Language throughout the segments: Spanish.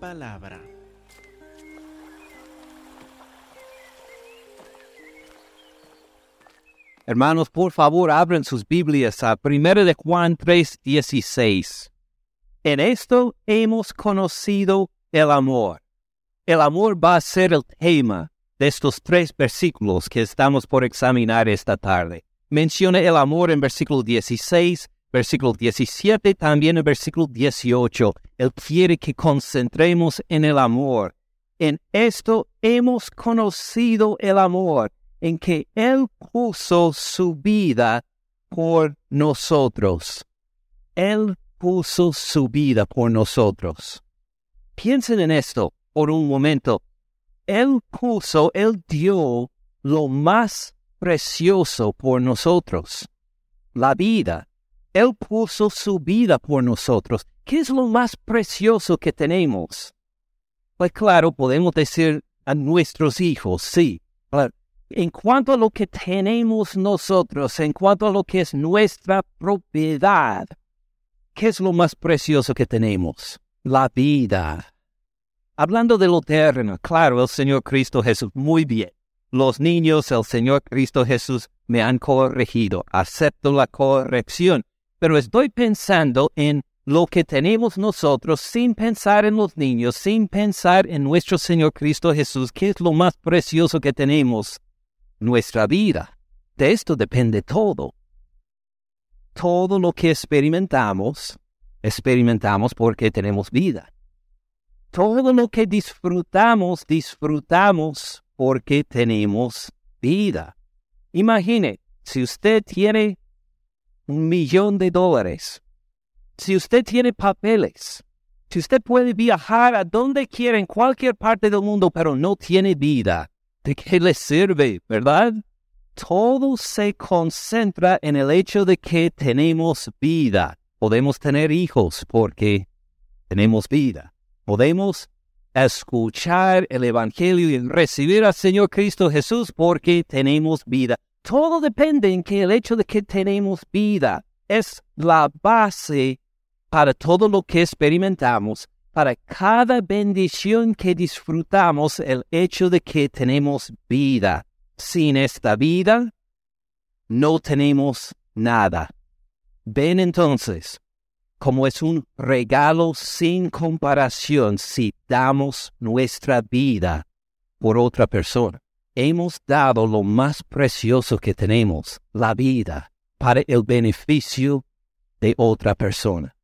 palabra. Hermanos, por favor, abran sus Biblias a 1 de Juan 3:16. En esto hemos conocido el amor. El amor va a ser el tema de estos tres versículos que estamos por examinar esta tarde. Menciona el amor en versículo 16, versículo 17, también en versículo 18. Él quiere que concentremos en el amor. En esto hemos conocido el amor en que Él puso su vida por nosotros. Él puso su vida por nosotros. Piensen en esto por un momento. Él puso, Él dio lo más precioso por nosotros, la vida. Él puso su vida por nosotros. ¿Qué es lo más precioso que tenemos? Pues claro, podemos decir a nuestros hijos, sí, en cuanto a lo que tenemos nosotros, en cuanto a lo que es nuestra propiedad, ¿qué es lo más precioso que tenemos? La vida. Hablando de lo terreno, claro, el Señor Cristo Jesús, muy bien. Los niños, el Señor Cristo Jesús me han corregido, acepto la corrección, pero estoy pensando en lo que tenemos nosotros sin pensar en los niños, sin pensar en nuestro Señor Cristo Jesús, ¿qué es lo más precioso que tenemos nuestra vida. De esto depende todo. Todo lo que experimentamos, experimentamos porque tenemos vida. Todo lo que disfrutamos, disfrutamos porque tenemos vida. Imagine, si usted tiene un millón de dólares, si usted tiene papeles, si usted puede viajar a donde quiera en cualquier parte del mundo, pero no tiene vida, ¿de qué le sirve, verdad? Todo se concentra en el hecho de que tenemos vida. Podemos tener hijos porque tenemos vida. Podemos escuchar el Evangelio y recibir al Señor Cristo Jesús porque tenemos vida. Todo depende en que el hecho de que tenemos vida es la base para todo lo que experimentamos para cada bendición que disfrutamos el hecho de que tenemos vida. Sin esta vida, no tenemos nada. Ven entonces, como es un regalo sin comparación si damos nuestra vida por otra persona. Hemos dado lo más precioso que tenemos, la vida, para el beneficio de otra persona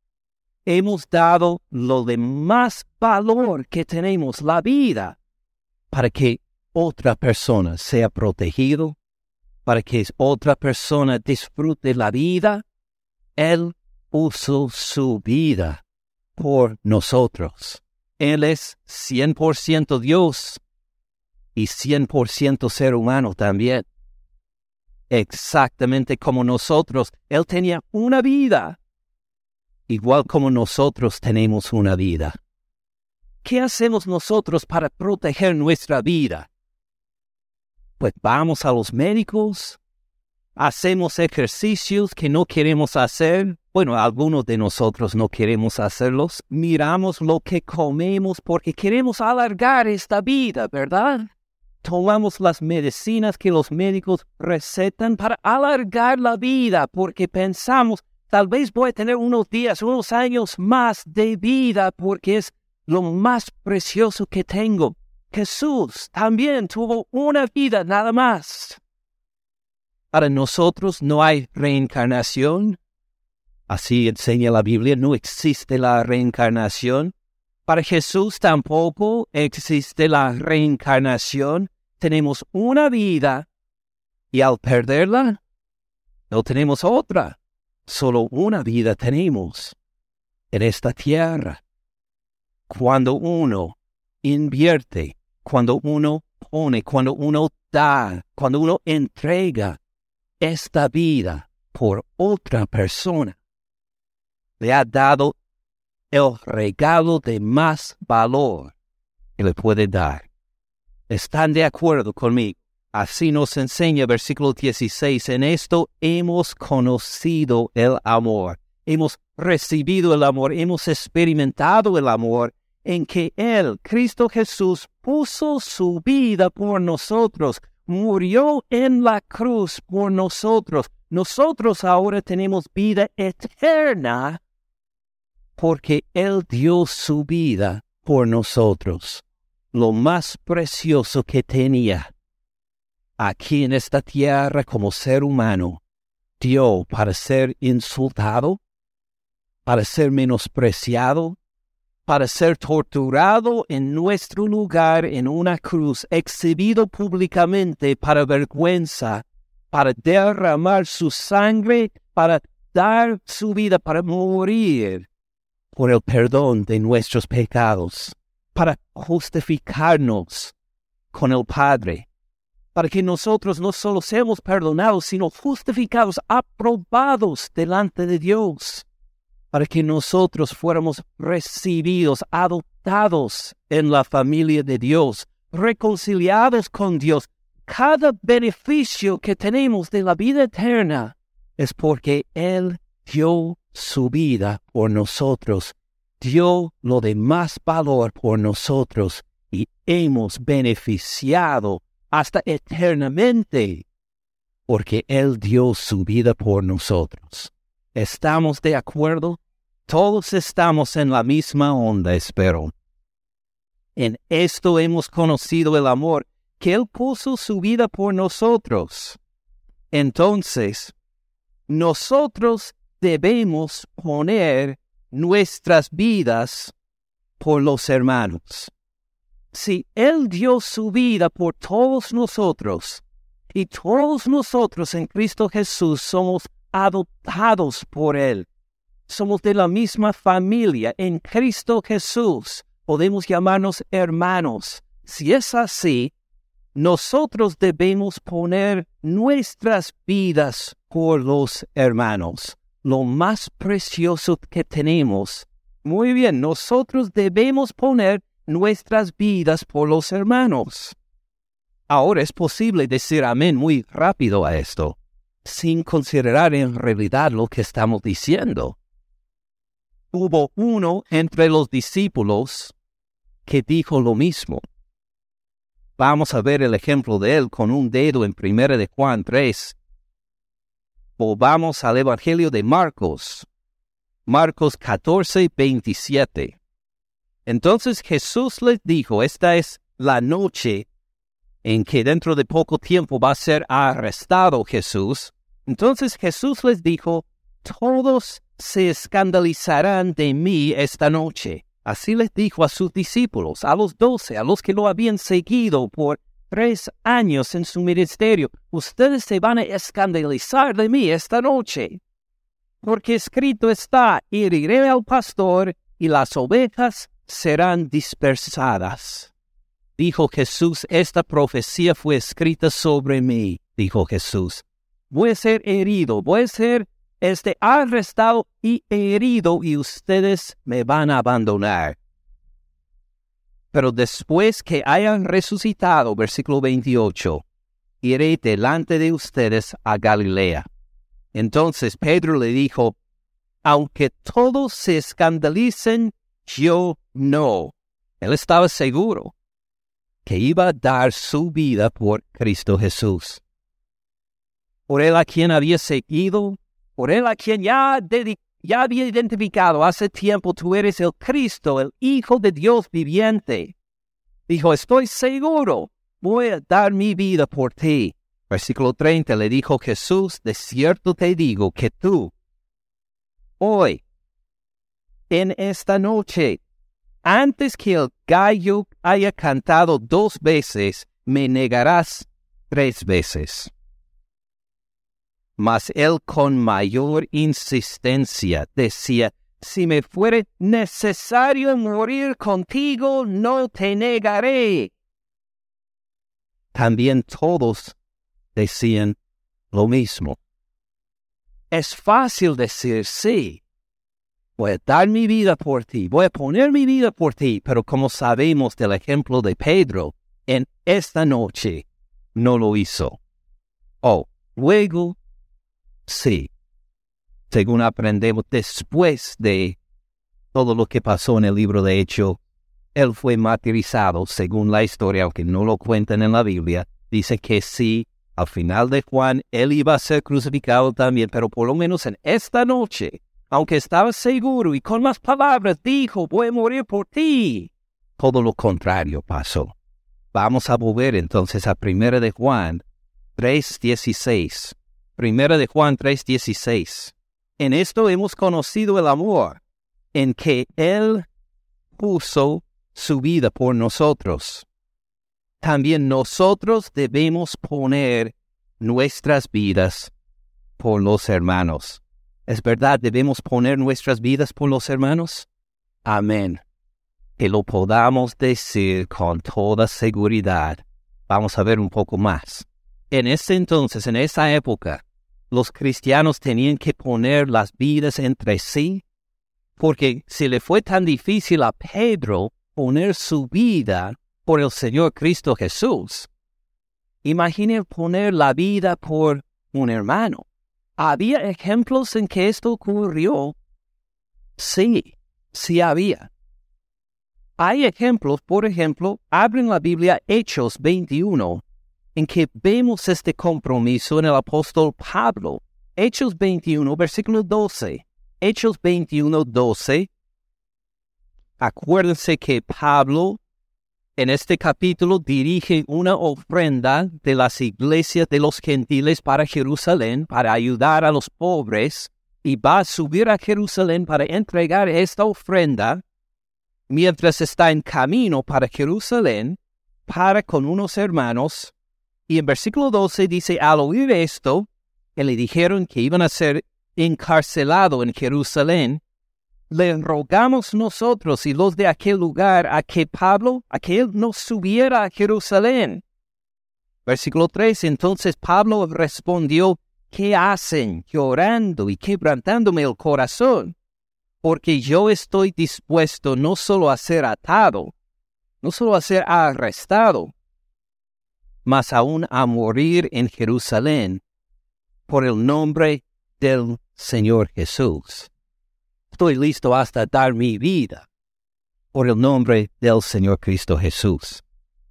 hemos dado lo de más valor que tenemos, la vida, para que otra persona sea protegido, para que otra persona disfrute la vida. Él puso su vida por nosotros. Él es 100% Dios y 100% ser humano también. Exactamente como nosotros, Él tenía una vida igual como nosotros tenemos una vida. ¿Qué hacemos nosotros para proteger nuestra vida? Pues vamos a los médicos, hacemos ejercicios que no queremos hacer, bueno, algunos de nosotros no queremos hacerlos, miramos lo que comemos porque queremos alargar esta vida, ¿verdad? Tomamos las medicinas que los médicos recetan para alargar la vida porque pensamos Tal vez voy a tener unos días, unos años más de vida porque es lo más precioso que tengo. Jesús también tuvo una vida nada más. Para nosotros no hay reencarnación. Así enseña la Biblia, no existe la reencarnación. Para Jesús tampoco existe la reencarnación. Tenemos una vida y al perderla, no tenemos otra. Solo una vida tenemos en esta tierra. Cuando uno invierte, cuando uno pone, cuando uno da, cuando uno entrega esta vida por otra persona, le ha dado el regalo de más valor que le puede dar. ¿Están de acuerdo conmigo? Así nos enseña versículo 16, en esto hemos conocido el amor, hemos recibido el amor, hemos experimentado el amor en que Él, Cristo Jesús, puso su vida por nosotros, murió en la cruz por nosotros. Nosotros ahora tenemos vida eterna porque Él dio su vida por nosotros, lo más precioso que tenía aquí en esta tierra como ser humano, dio para ser insultado, para ser menospreciado, para ser torturado en nuestro lugar en una cruz, exhibido públicamente para vergüenza, para derramar su sangre, para dar su vida, para morir por el perdón de nuestros pecados, para justificarnos con el Padre, para que nosotros no solo seamos perdonados, sino justificados, aprobados delante de Dios para que nosotros fuéramos recibidos, adoptados en la familia de Dios, reconciliados con Dios. Cada beneficio que tenemos de la vida eterna es porque Él dio su vida por nosotros, dio lo de más valor por nosotros y hemos beneficiado hasta eternamente porque Él dio su vida por nosotros. ¿Estamos de acuerdo? Todos estamos en la misma onda, espero. En esto hemos conocido el amor que Él puso su vida por nosotros. Entonces, nosotros debemos poner nuestras vidas por los hermanos. Si Él dio su vida por todos nosotros, y todos nosotros en Cristo Jesús somos adoptados por Él. Somos de la misma familia en Cristo Jesús. Podemos llamarnos hermanos. Si es así, nosotros debemos poner nuestras vidas por los hermanos, lo más precioso que tenemos. Muy bien, nosotros debemos poner nuestras vidas por los hermanos. Ahora es posible decir amén muy rápido a esto sin considerar en realidad lo que estamos diciendo. Hubo uno entre los discípulos que dijo lo mismo. Vamos a ver el ejemplo de él con un dedo en 1 de Juan 3. Volvamos al Evangelio de Marcos. Marcos 14, 27. Entonces Jesús les dijo, esta es la noche en que dentro de poco tiempo va a ser arrestado Jesús. Entonces Jesús les dijo, todos se escandalizarán de mí esta noche. Así les dijo a sus discípulos, a los doce, a los que lo habían seguido por tres años en su ministerio. Ustedes se van a escandalizar de mí esta noche. Porque escrito está, heriré al pastor y las ovejas serán dispersadas. Dijo Jesús, esta profecía fue escrita sobre mí, dijo Jesús voy a ser herido, voy a ser este, arrestado y herido y ustedes me van a abandonar. Pero después que hayan resucitado, versículo 28, iré delante de ustedes a Galilea. Entonces Pedro le dijo, aunque todos se escandalicen, yo no. Él estaba seguro que iba a dar su vida por Cristo Jesús por él a quien había seguido, por él a quien ya, ya había identificado hace tiempo, tú eres el Cristo, el Hijo de Dios viviente. Dijo, estoy seguro, voy a dar mi vida por ti. Versículo 30 le dijo Jesús, de cierto te digo que tú, hoy, en esta noche, antes que el gallo haya cantado dos veces, me negarás tres veces. Mas él con mayor insistencia decía, si me fuere necesario morir contigo, no te negaré. También todos decían lo mismo. Es fácil decir sí. Voy a dar mi vida por ti, voy a poner mi vida por ti, pero como sabemos del ejemplo de Pedro, en esta noche no lo hizo. Oh, luego Sí. Según aprendemos después de todo lo que pasó en el libro de Hecho, él fue martirizado, según la historia, aunque no lo cuentan en la Biblia, dice que sí, al final de Juan, él iba a ser crucificado también, pero por lo menos en esta noche, aunque estaba seguro y con las palabras dijo, voy a morir por ti, todo lo contrario pasó. Vamos a volver entonces a 1 de Juan 3.16. 1 de Juan 3.16. En esto hemos conocido el amor, en que Él puso su vida por nosotros. También nosotros debemos poner nuestras vidas por los hermanos. ¿Es verdad? ¿Debemos poner nuestras vidas por los hermanos? Amén. Que lo podamos decir con toda seguridad. Vamos a ver un poco más. En ese entonces, en esa época, los cristianos tenían que poner las vidas entre sí, porque si le fue tan difícil a Pedro poner su vida por el Señor Cristo Jesús, imaginen poner la vida por un hermano. ¿Había ejemplos en que esto ocurrió? Sí, sí había. Hay ejemplos, por ejemplo, abren la Biblia Hechos 21 en que vemos este compromiso en el apóstol Pablo. Hechos 21, versículo 12. Hechos 21, 12. Acuérdense que Pablo en este capítulo dirige una ofrenda de las iglesias de los gentiles para Jerusalén, para ayudar a los pobres, y va a subir a Jerusalén para entregar esta ofrenda mientras está en camino para Jerusalén, para con unos hermanos y en versículo 12 dice, al oír esto, que le dijeron que iban a ser encarcelado en Jerusalén, le rogamos nosotros y los de aquel lugar a que Pablo, a que él no subiera a Jerusalén. Versículo 3, entonces Pablo respondió, ¿qué hacen llorando y quebrantándome el corazón? Porque yo estoy dispuesto no solo a ser atado, no solo a ser arrestado, mas aún a morir en Jerusalén por el nombre del Señor Jesús. Estoy listo hasta dar mi vida por el nombre del Señor Cristo Jesús.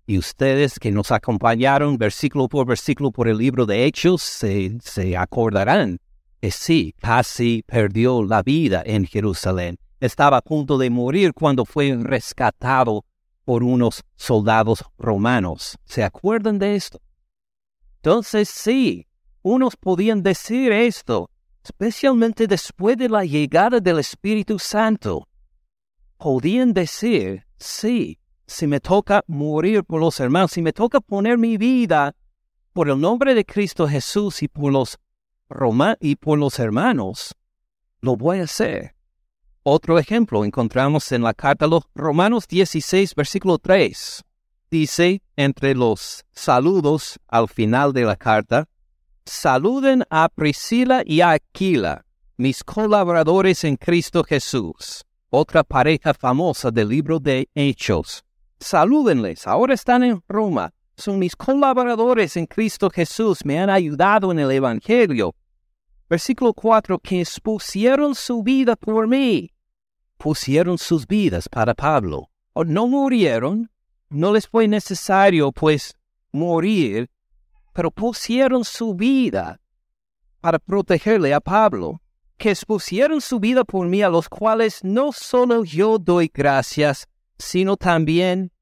Y ustedes que nos acompañaron versículo por versículo por el libro de Hechos se, se acordarán que sí, casi perdió la vida en Jerusalén. Estaba a punto de morir cuando fue rescatado por unos soldados romanos. ¿Se acuerdan de esto? Entonces sí, unos podían decir esto, especialmente después de la llegada del Espíritu Santo. Podían decir, sí, si me toca morir por los hermanos, si me toca poner mi vida por el nombre de Cristo Jesús y por los Roma y por los hermanos, lo voy a hacer. Otro ejemplo encontramos en la carta a los Romanos 16, versículo 3. Dice, entre los saludos al final de la carta, saluden a Priscila y a Aquila, mis colaboradores en Cristo Jesús, otra pareja famosa del libro de Hechos. Salúdenles, ahora están en Roma, son mis colaboradores en Cristo Jesús, me han ayudado en el Evangelio. Versículo 4, que expusieron su vida por mí pusieron sus vidas para Pablo. O no murieron, no les fue necesario pues morir, pero pusieron su vida para protegerle a Pablo, que expusieron su vida por mí, a los cuales no solo yo doy gracias, sino también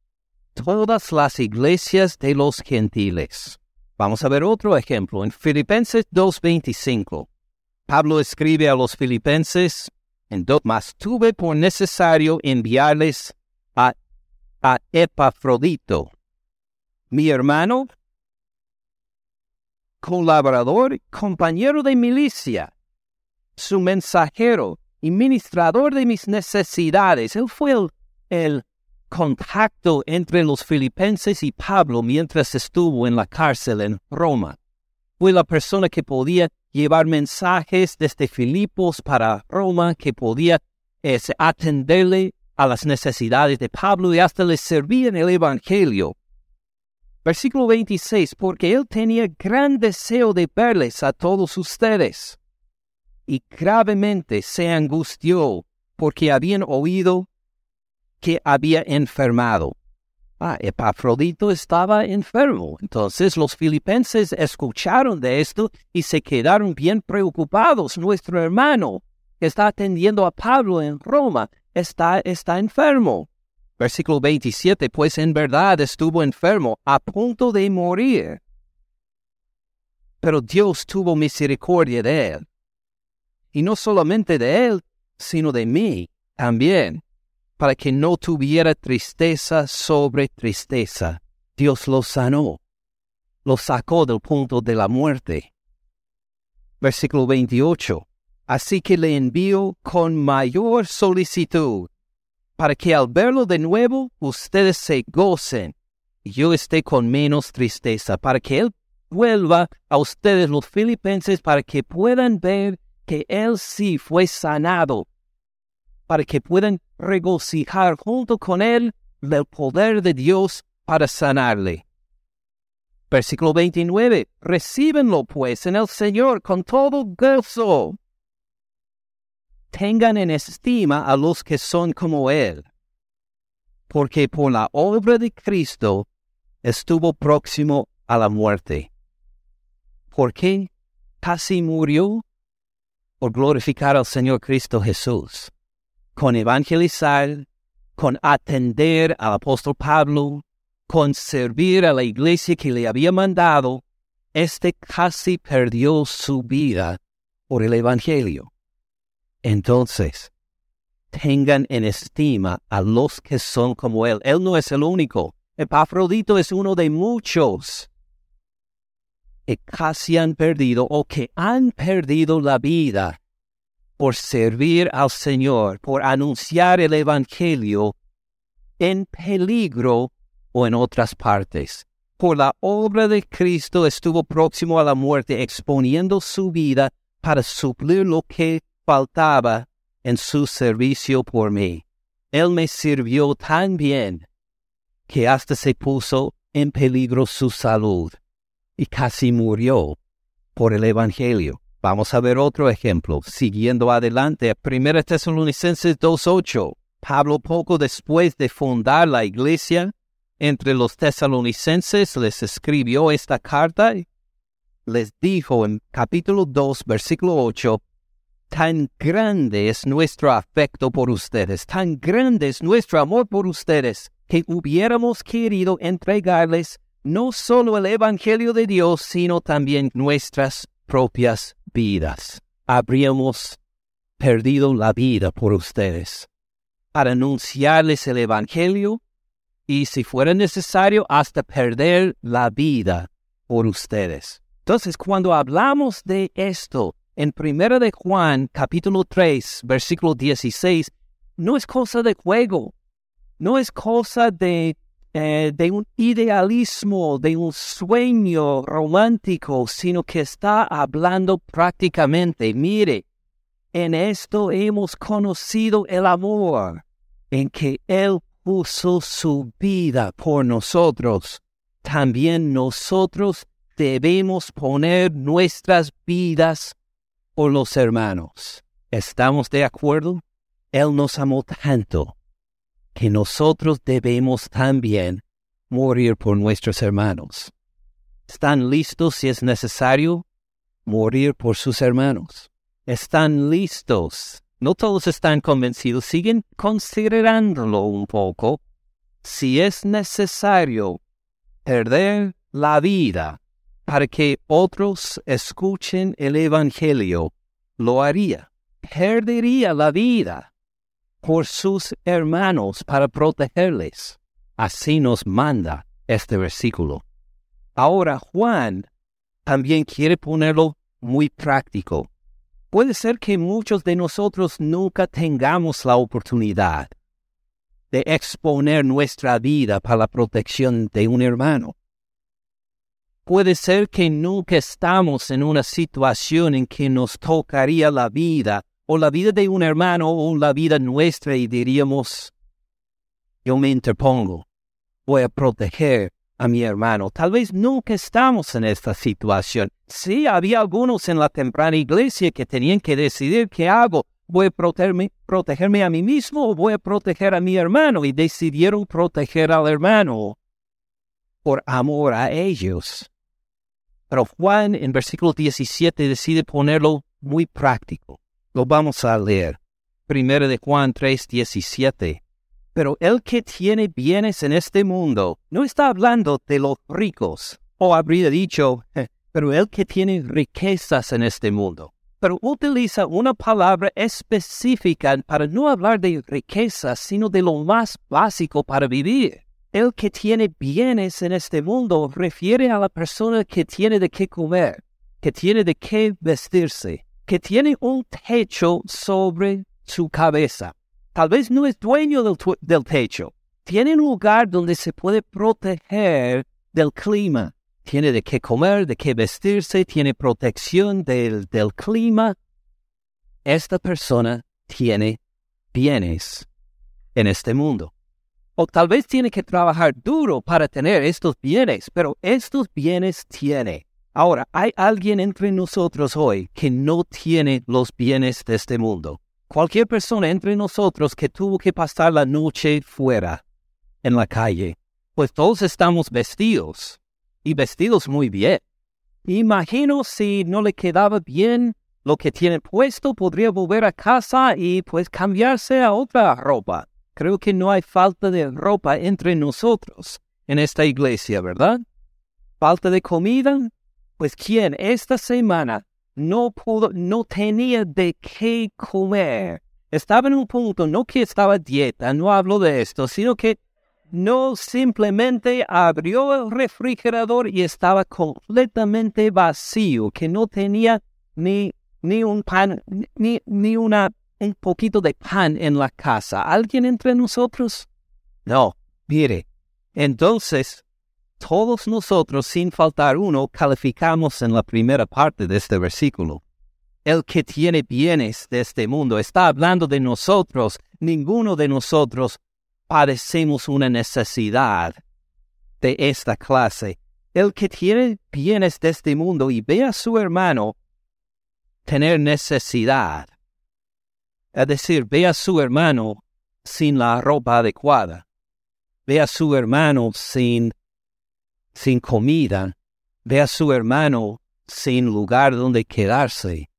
todas las iglesias de los gentiles. Vamos a ver otro ejemplo en Filipenses 2.25. Pablo escribe a los filipenses, mas tuve por necesario enviarles a, a Epafrodito, mi hermano, colaborador, compañero de milicia, su mensajero y ministrador de mis necesidades. Él fue el, el contacto entre los filipenses y Pablo mientras estuvo en la cárcel en Roma. Fue la persona que podía llevar mensajes desde Filipos para Roma, que podía atenderle a las necesidades de Pablo y hasta le servía en el Evangelio. Versículo 26, porque él tenía gran deseo de verles a todos ustedes. Y gravemente se angustió porque habían oído que había enfermado. Ah, Epafrodito estaba enfermo. Entonces los filipenses escucharon de esto y se quedaron bien preocupados. Nuestro hermano que está atendiendo a Pablo en Roma está, está enfermo. Versículo 27, pues en verdad estuvo enfermo, a punto de morir. Pero Dios tuvo misericordia de él. Y no solamente de él, sino de mí también, para que no tuviera tristeza sobre tristeza. Dios lo sanó, lo sacó del punto de la muerte. Versículo 28. Así que le envío con mayor solicitud, para que al verlo de nuevo ustedes se gocen y yo esté con menos tristeza, para que Él vuelva a ustedes los filipenses, para que puedan ver que Él sí fue sanado, para que puedan regocijar junto con Él del poder de Dios para sanarle. Versículo 29. Recíbenlo pues en el Señor con todo gozo tengan en estima a los que son como Él, porque por la obra de Cristo estuvo próximo a la muerte. ¿Por qué casi murió? Por glorificar al Señor Cristo Jesús, con evangelizar, con atender al apóstol Pablo, con servir a la iglesia que le había mandado, este casi perdió su vida por el Evangelio. Entonces, tengan en estima a los que son como Él. Él no es el único. Epafrodito es uno de muchos que casi han perdido o que han perdido la vida por servir al Señor, por anunciar el Evangelio en peligro o en otras partes. Por la obra de Cristo estuvo próximo a la muerte, exponiendo su vida para suplir lo que faltaba en su servicio por mí. Él me sirvió tan bien que hasta se puso en peligro su salud y casi murió por el Evangelio. Vamos a ver otro ejemplo. Siguiendo adelante, 1 Tesalonicenses 2.8. Pablo poco después de fundar la iglesia entre los tesalonicenses les escribió esta carta. Les dijo en capítulo 2, versículo 8, Tan grande es nuestro afecto por ustedes, tan grande es nuestro amor por ustedes, que hubiéramos querido entregarles no solo el Evangelio de Dios, sino también nuestras propias vidas. Habríamos perdido la vida por ustedes para anunciarles el Evangelio y si fuera necesario hasta perder la vida por ustedes. Entonces, cuando hablamos de esto, en Primera de Juan, capítulo 3, versículo 16, no es cosa de juego, no es cosa de, eh, de un idealismo, de un sueño romántico, sino que está hablando prácticamente, mire, en esto hemos conocido el amor, en que Él puso su vida por nosotros. También nosotros debemos poner nuestras vidas por los hermanos. ¿Estamos de acuerdo? Él nos amó tanto que nosotros debemos también morir por nuestros hermanos. ¿Están listos si es necesario morir por sus hermanos? ¿Están listos? No todos están convencidos, siguen considerándolo un poco. Si es necesario perder la vida para que otros escuchen el Evangelio, lo haría. Perdería la vida por sus hermanos para protegerles. Así nos manda este versículo. Ahora Juan también quiere ponerlo muy práctico. Puede ser que muchos de nosotros nunca tengamos la oportunidad de exponer nuestra vida para la protección de un hermano. Puede ser que nunca estamos en una situación en que nos tocaría la vida, o la vida de un hermano, o la vida nuestra, y diríamos, yo me interpongo, voy a proteger a mi hermano. Tal vez nunca estamos en esta situación. Sí, había algunos en la temprana iglesia que tenían que decidir qué hago. voy a protegerme, a mí mismo o voy a proteger a mi hermano. Y decidieron proteger al hermano por amor a ellos. Pero Juan en versículo 17 decide ponerlo muy práctico. Lo vamos a leer. Primero de Juan 3, 17. Pero el que tiene bienes en este mundo no está hablando de los ricos, o habría dicho, pero el que tiene riquezas en este mundo. Pero utiliza una palabra específica para no hablar de riquezas, sino de lo más básico para vivir. El que tiene bienes en este mundo refiere a la persona que tiene de qué comer, que tiene de qué vestirse, que tiene un techo sobre su cabeza. Tal vez no es dueño del, del techo. Tiene un lugar donde se puede proteger del clima. Tiene de qué comer, de qué vestirse, tiene protección del, del clima. Esta persona tiene bienes en este mundo. O tal vez tiene que trabajar duro para tener estos bienes, pero estos bienes tiene. Ahora, hay alguien entre nosotros hoy que no tiene los bienes de este mundo. Cualquier persona entre nosotros que tuvo que pasar la noche fuera, en la calle, pues todos estamos vestidos, y vestidos muy bien. Imagino si no le quedaba bien lo que tiene puesto, podría volver a casa y pues cambiarse a otra ropa. Creo que no hay falta de ropa entre nosotros en esta iglesia, ¿verdad? Falta de comida. Pues quien esta semana no pudo, no tenía de qué comer. Estaba en un punto, no que estaba dieta, no hablo de esto, sino que no simplemente abrió el refrigerador y estaba completamente vacío, que no tenía ni, ni un pan, ni, ni una un poquito de pan en la casa. ¿Alguien entre nosotros? No, mire. Entonces, todos nosotros, sin faltar uno, calificamos en la primera parte de este versículo. El que tiene bienes de este mundo está hablando de nosotros. Ninguno de nosotros padecemos una necesidad de esta clase. El que tiene bienes de este mundo y ve a su hermano tener necesidad, es decir, ve a su hermano sin la ropa adecuada. Ve a su hermano sin, sin comida. Ve a su hermano sin lugar donde quedarse.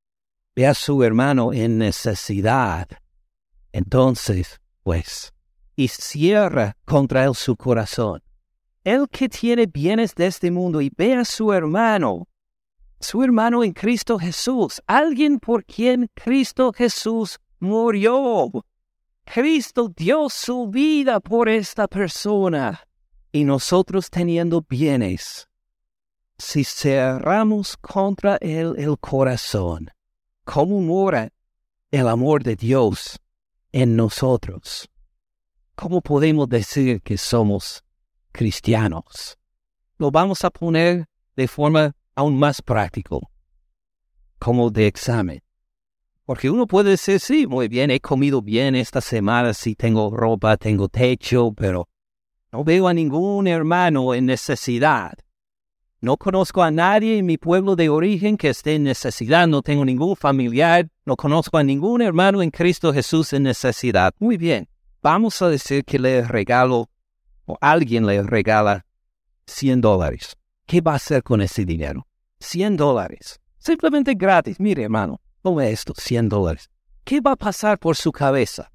Ve a su hermano en necesidad. Entonces, pues, y cierra contra él su corazón. El que tiene bienes de este mundo y ve a su hermano, su hermano en Cristo Jesús, alguien por quien Cristo Jesús murió. Cristo dio su vida por esta persona. Y nosotros teniendo bienes, si cerramos contra él el corazón, ¿cómo mora el amor de Dios en nosotros? ¿Cómo podemos decir que somos cristianos? Lo vamos a poner de forma aún más práctica, como de examen. Porque uno puede decir, sí, muy bien, he comido bien esta semana, sí tengo ropa, tengo techo, pero no veo a ningún hermano en necesidad. No conozco a nadie en mi pueblo de origen que esté en necesidad, no tengo ningún familiar, no conozco a ningún hermano en Cristo Jesús en necesidad. Muy bien, vamos a decir que le regalo o alguien le regala 100 dólares. ¿Qué va a hacer con ese dinero? 100 dólares. Simplemente gratis. Mire, hermano, Tome esto, 100 dólares. ¿Qué va a pasar por su cabeza?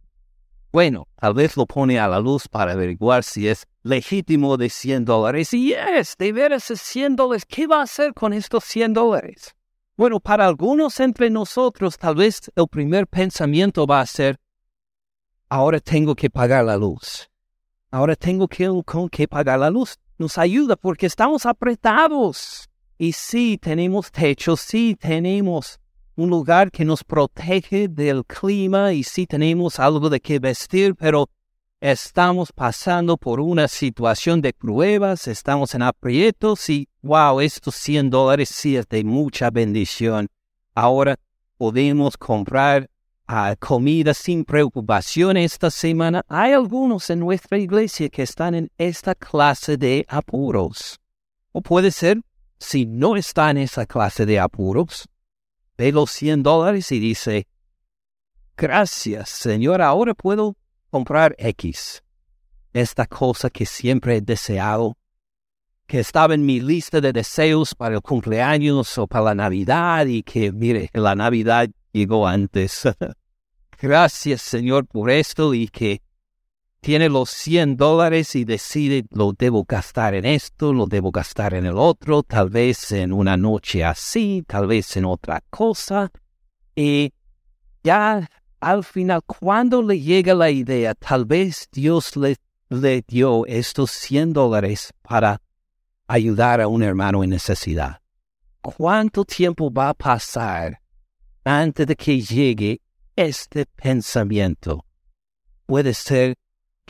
Bueno, tal vez lo pone a la luz para averiguar si es legítimo de 100 dólares. Y es, de veras es 100 dólares. ¿Qué va a hacer con estos 100 dólares? Bueno, para algunos entre nosotros, tal vez el primer pensamiento va a ser, ahora tengo que pagar la luz. Ahora tengo que, que pagar la luz. Nos ayuda porque estamos apretados. Y sí, tenemos techo, sí, tenemos un lugar que nos protege del clima y sí tenemos algo de qué vestir, pero estamos pasando por una situación de pruebas, estamos en aprietos y wow, estos 100 dólares sí es de mucha bendición. Ahora podemos comprar ah, comida sin preocupación esta semana. Hay algunos en nuestra iglesia que están en esta clase de apuros. O puede ser, si no está en esa clase de apuros, ve los 100 dólares y dice, gracias, Señor, ahora puedo comprar X. Esta cosa que siempre he deseado, que estaba en mi lista de deseos para el cumpleaños o para la Navidad y que, mire, la Navidad llegó antes. Gracias, Señor, por esto y que tiene los 100 dólares y decide lo debo gastar en esto, lo debo gastar en el otro, tal vez en una noche así, tal vez en otra cosa. Y ya al final, cuando le llega la idea, tal vez Dios le, le dio estos 100 dólares para ayudar a un hermano en necesidad. ¿Cuánto tiempo va a pasar antes de que llegue este pensamiento? Puede ser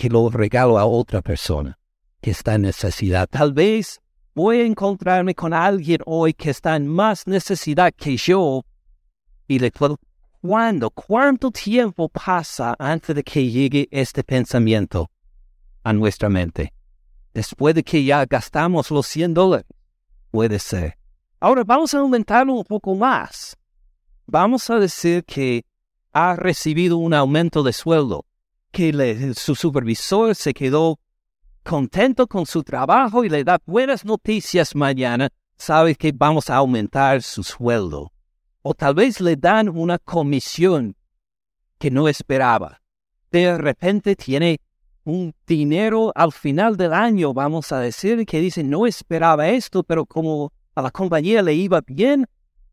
que lo regalo a otra persona que está en necesidad. Tal vez voy a encontrarme con alguien hoy que está en más necesidad que yo y le puedo... ¿Cuándo? ¿Cuánto tiempo pasa antes de que llegue este pensamiento a nuestra mente? después de que ya gastamos los 100 dólares. Puede ser. Ahora vamos a aumentarlo un poco más. Vamos a decir que ha recibido un aumento de sueldo, que su supervisor se quedó contento con su trabajo y le da buenas noticias mañana, sabe que vamos a aumentar su sueldo. O tal vez le dan una comisión que no esperaba. De repente tiene un dinero al final del año, vamos a decir, que dice, no esperaba esto, pero como a la compañía le iba bien,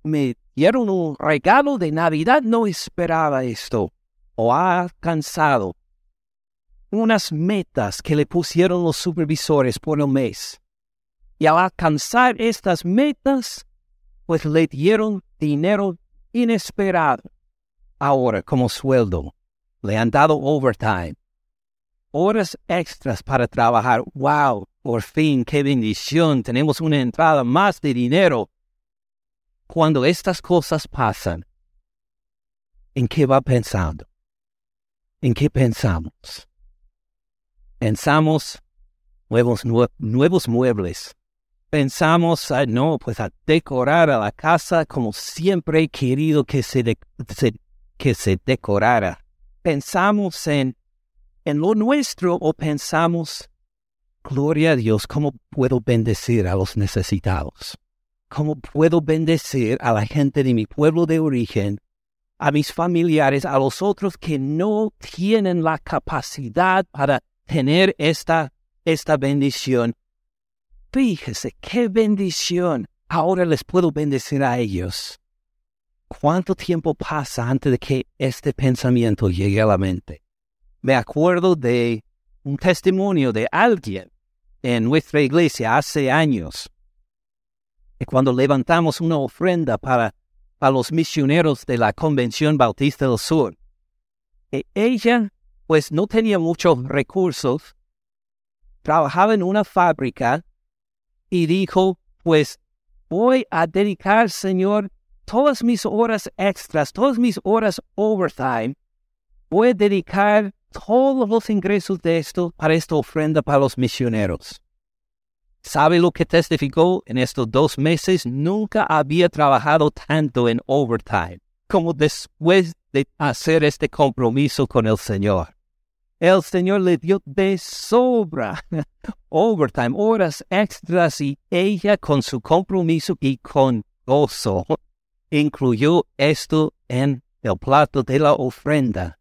me dieron un regalo de Navidad, no esperaba esto. O ha alcanzado unas metas que le pusieron los supervisores por el mes. Y al alcanzar estas metas, pues le dieron dinero inesperado. Ahora, como sueldo, le han dado overtime horas extras para trabajar. ¡Wow! Por fin, qué bendición. Tenemos una entrada más de dinero. Cuando estas cosas pasan, ¿en qué va pensando? ¿En qué pensamos? Pensamos nuevos, nuevos muebles. Pensamos, no, pues a decorar a la casa como siempre he querido que se, que se decorara. Pensamos en en lo nuestro o pensamos, gloria a Dios, ¿cómo puedo bendecir a los necesitados? ¿Cómo puedo bendecir a la gente de mi pueblo de origen, a mis familiares, a los otros que no tienen la capacidad para tener esta, esta bendición? Fíjese, qué bendición. Ahora les puedo bendecir a ellos. ¿Cuánto tiempo pasa antes de que este pensamiento llegue a la mente? me acuerdo de un testimonio de alguien en nuestra iglesia hace años, cuando levantamos una ofrenda para, para los misioneros de la Convención Bautista del Sur. E ella, pues no tenía muchos recursos, trabajaba en una fábrica y dijo, pues voy a dedicar, Señor, todas mis horas extras, todas mis horas overtime, voy a dedicar todos los ingresos de esto para esta ofrenda para los misioneros. ¿Sabe lo que testificó en estos dos meses? Nunca había trabajado tanto en overtime como después de hacer este compromiso con el Señor. El Señor le dio de sobra overtime, horas extras y ella con su compromiso y con gozo incluyó esto en el plato de la ofrenda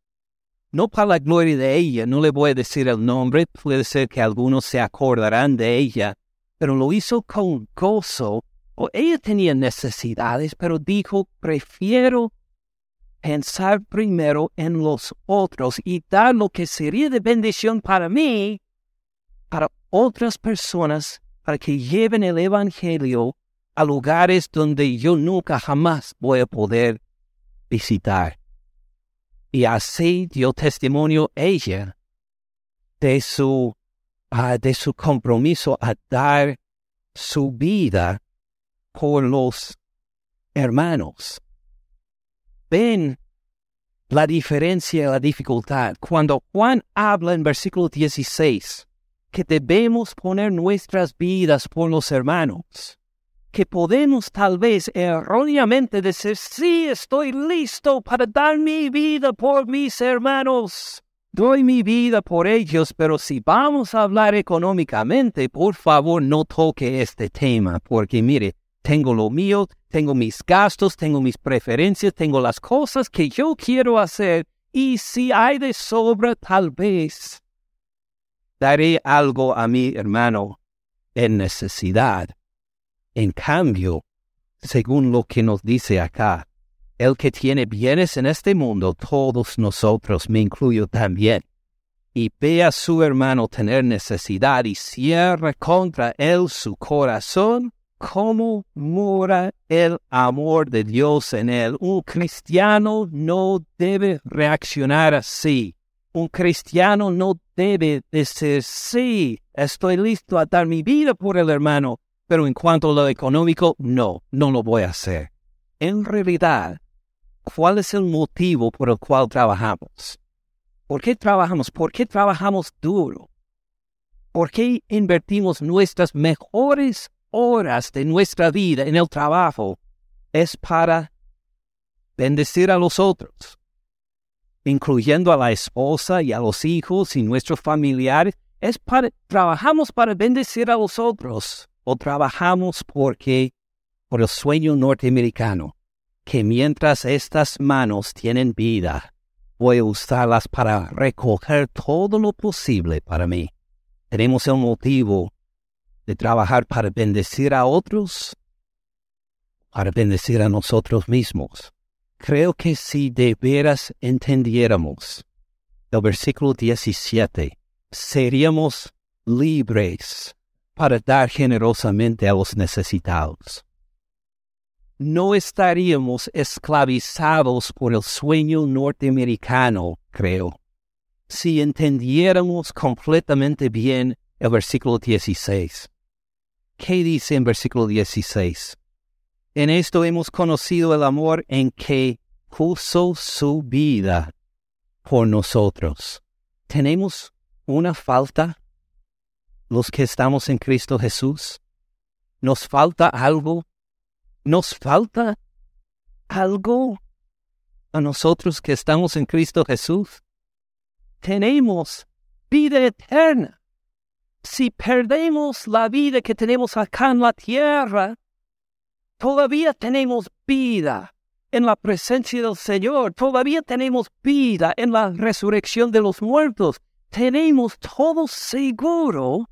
no para la gloria de ella, no le voy a decir el nombre, puede ser que algunos se acordarán de ella, pero lo hizo con gozo. O ella tenía necesidades, pero dijo, prefiero pensar primero en los otros y dar lo que sería de bendición para mí, para otras personas, para que lleven el Evangelio a lugares donde yo nunca jamás voy a poder visitar. Y así dio testimonio ella de su, ah, de su compromiso a dar su vida por los hermanos. Ven la diferencia la dificultad. Cuando Juan habla en versículo 16 que debemos poner nuestras vidas por los hermanos, que podemos tal vez erróneamente decir, sí, estoy listo para dar mi vida por mis hermanos. Doy mi vida por ellos, pero si vamos a hablar económicamente, por favor no toque este tema, porque mire, tengo lo mío, tengo mis gastos, tengo mis preferencias, tengo las cosas que yo quiero hacer, y si hay de sobra, tal vez daré algo a mi hermano en necesidad. En cambio, según lo que nos dice acá, el que tiene bienes en este mundo, todos nosotros, me incluyo también, y ve a su hermano tener necesidad y cierra contra él su corazón, ¿cómo mora el amor de Dios en él? Un cristiano no debe reaccionar así. Un cristiano no debe decir, sí, estoy listo a dar mi vida por el hermano, pero en cuanto a lo económico, no, no lo voy a hacer. En realidad, ¿cuál es el motivo por el cual trabajamos? ¿Por qué trabajamos? ¿Por qué trabajamos duro? ¿Por qué invertimos nuestras mejores horas de nuestra vida en el trabajo? Es para bendecir a los otros, incluyendo a la esposa y a los hijos y nuestros familiares. Es para, trabajamos para bendecir a los otros o trabajamos porque por el sueño norteamericano, que mientras estas manos tienen vida, voy a usarlas para recoger todo lo posible para mí. Tenemos el motivo de trabajar para bendecir a otros, para bendecir a nosotros mismos. Creo que si de veras entendiéramos el versículo 17, seríamos libres para dar generosamente a los necesitados. No estaríamos esclavizados por el sueño norteamericano, creo, si entendiéramos completamente bien el versículo 16. ¿Qué dice en versículo 16? En esto hemos conocido el amor en que puso su vida por nosotros. ¿Tenemos una falta los que estamos en Cristo Jesús? ¿Nos falta algo? ¿Nos falta algo a nosotros que estamos en Cristo Jesús? Tenemos vida eterna. Si perdemos la vida que tenemos acá en la tierra, todavía tenemos vida en la presencia del Señor, todavía tenemos vida en la resurrección de los muertos, tenemos todo seguro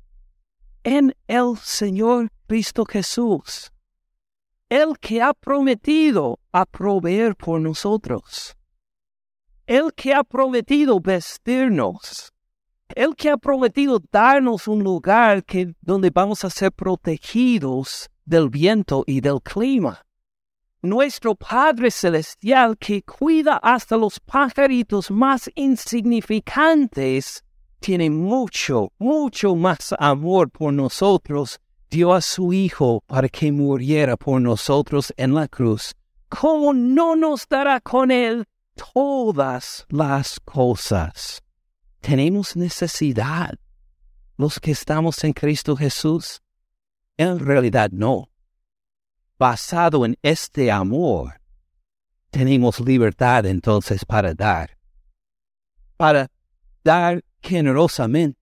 en el Señor Cristo Jesús, el que ha prometido a proveer por nosotros, el que ha prometido vestirnos, el que ha prometido darnos un lugar que, donde vamos a ser protegidos del viento y del clima. Nuestro Padre Celestial que cuida hasta los pajaritos más insignificantes tiene mucho, mucho más amor por nosotros, dio a su Hijo para que muriera por nosotros en la cruz, ¿cómo no nos dará con Él todas las cosas? Tenemos necesidad los que estamos en Cristo Jesús. En realidad no. Basado en este amor, tenemos libertad entonces para dar. Para dar generosamente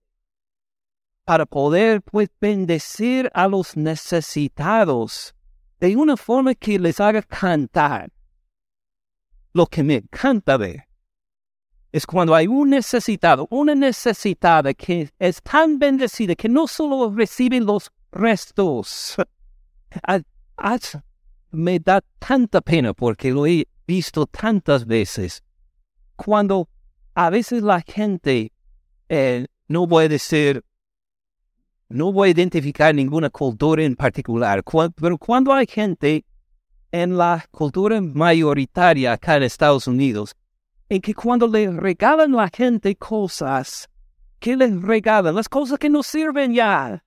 para poder pues bendecir a los necesitados de una forma que les haga cantar. Lo que me encanta ver es cuando hay un necesitado, una necesitada que es tan bendecida que no solo recibe los restos. me da tanta pena porque lo he visto tantas veces. Cuando a veces la gente eh, no voy a decir, no voy a identificar ninguna cultura en particular, pero cuando hay gente en la cultura mayoritaria acá en Estados Unidos, en que cuando le regalan la gente cosas, que les regalan? Las cosas que no sirven ya.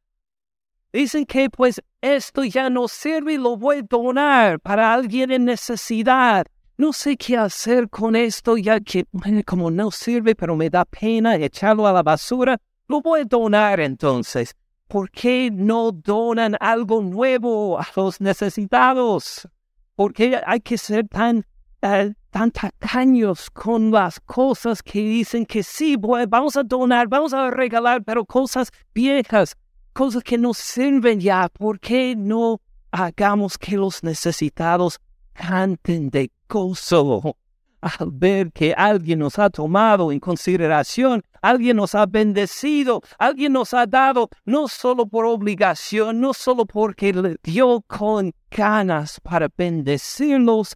Dicen que pues esto ya no sirve lo voy a donar para alguien en necesidad no sé qué hacer con esto, ya que como no sirve, pero me da pena echarlo a la basura, lo voy a donar entonces. ¿Por qué no donan algo nuevo a los necesitados? ¿Por qué hay que ser tan, eh, tan tacaños con las cosas que dicen que sí, vamos a donar, vamos a regalar, pero cosas viejas, cosas que no sirven ya? ¿Por qué no hagamos que los necesitados canten de gozo? al ver que alguien nos ha tomado en consideración, alguien nos ha bendecido, alguien nos ha dado, no solo por obligación, no solo porque le dio con ganas para bendecirlos,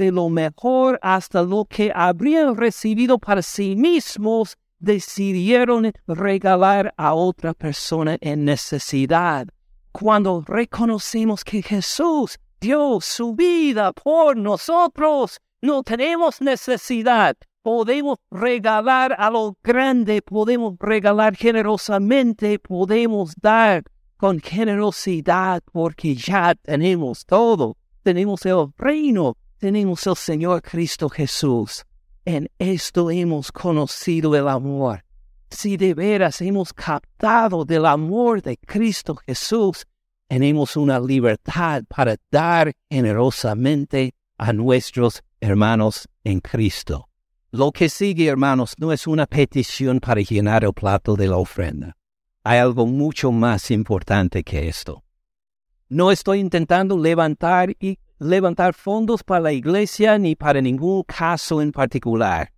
de lo mejor hasta lo que habrían recibido para sí mismos, decidieron regalar a otra persona en necesidad. Cuando reconocemos que Jesús dio su vida por nosotros, no tenemos necesidad. Podemos regalar a lo grande, podemos regalar generosamente, podemos dar con generosidad porque ya tenemos todo. Tenemos el reino, tenemos el Señor Cristo Jesús. En esto hemos conocido el amor. Si de veras hemos captado del amor de Cristo Jesús, tenemos una libertad para dar generosamente a nuestros hermanos en Cristo. Lo que sigue, hermanos, no es una petición para llenar el plato de la ofrenda. Hay algo mucho más importante que esto. No estoy intentando levantar y levantar fondos para la iglesia ni para ningún caso en particular.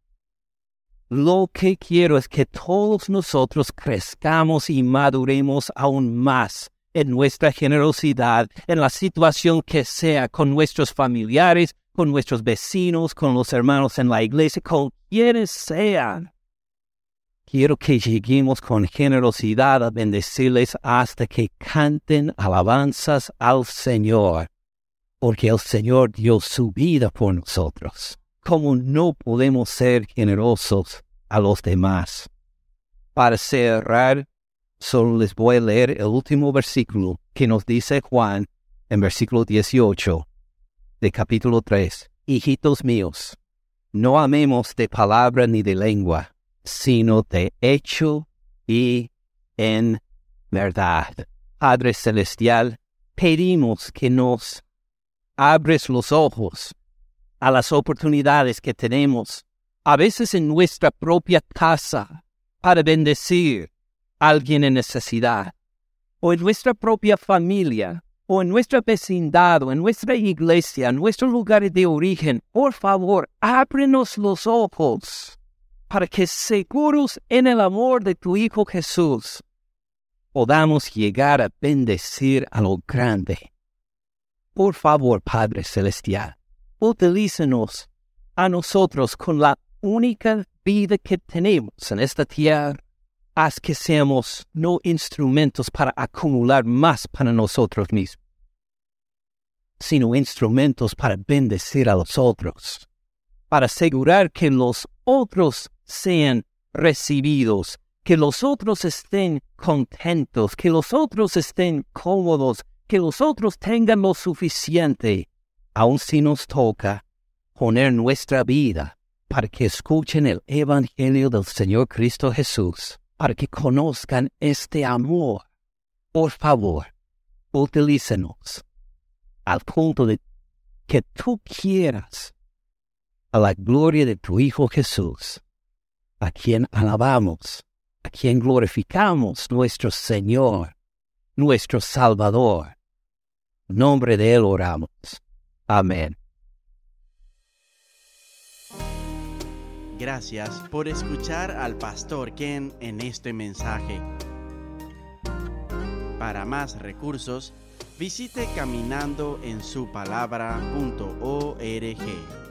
Lo que quiero es que todos nosotros crezcamos y maduremos aún más en nuestra generosidad, en la situación que sea, con nuestros familiares, con nuestros vecinos, con los hermanos en la iglesia, con quienes sean. Quiero que lleguemos con generosidad a bendecirles hasta que canten alabanzas al Señor, porque el Señor dio su vida por nosotros. ¿Cómo no podemos ser generosos a los demás? Para cerrar, solo les voy a leer el último versículo que nos dice Juan en versículo 18 de capítulo 3. Hijitos míos, no amemos de palabra ni de lengua, sino de hecho y en verdad. Padre Celestial, pedimos que nos abres los ojos a las oportunidades que tenemos, a veces en nuestra propia casa, para bendecir a alguien en necesidad, o en nuestra propia familia, o en nuestra vecindad, o en nuestra iglesia, en nuestros lugares de origen, por favor, ábrenos los ojos para que seguros en el amor de tu Hijo Jesús, podamos llegar a bendecir a lo grande. Por favor, Padre Celestial, utilícenos a nosotros con la única vida que tenemos en esta tierra. Haz que seamos no instrumentos para acumular más para nosotros mismos, sino instrumentos para bendecir a los otros, para asegurar que los otros sean recibidos, que los otros estén contentos, que los otros estén cómodos, que los otros tengan lo suficiente, aun si nos toca poner nuestra vida para que escuchen el Evangelio del Señor Cristo Jesús para que conozcan este amor. Por favor, utilícenos al punto de que tú quieras a la gloria de tu Hijo Jesús, a quien alabamos, a quien glorificamos, nuestro Señor, nuestro Salvador. Nombre de Él oramos. Amén. Gracias por escuchar al pastor Ken en este mensaje. Para más recursos, visite caminandoensupalabra.org.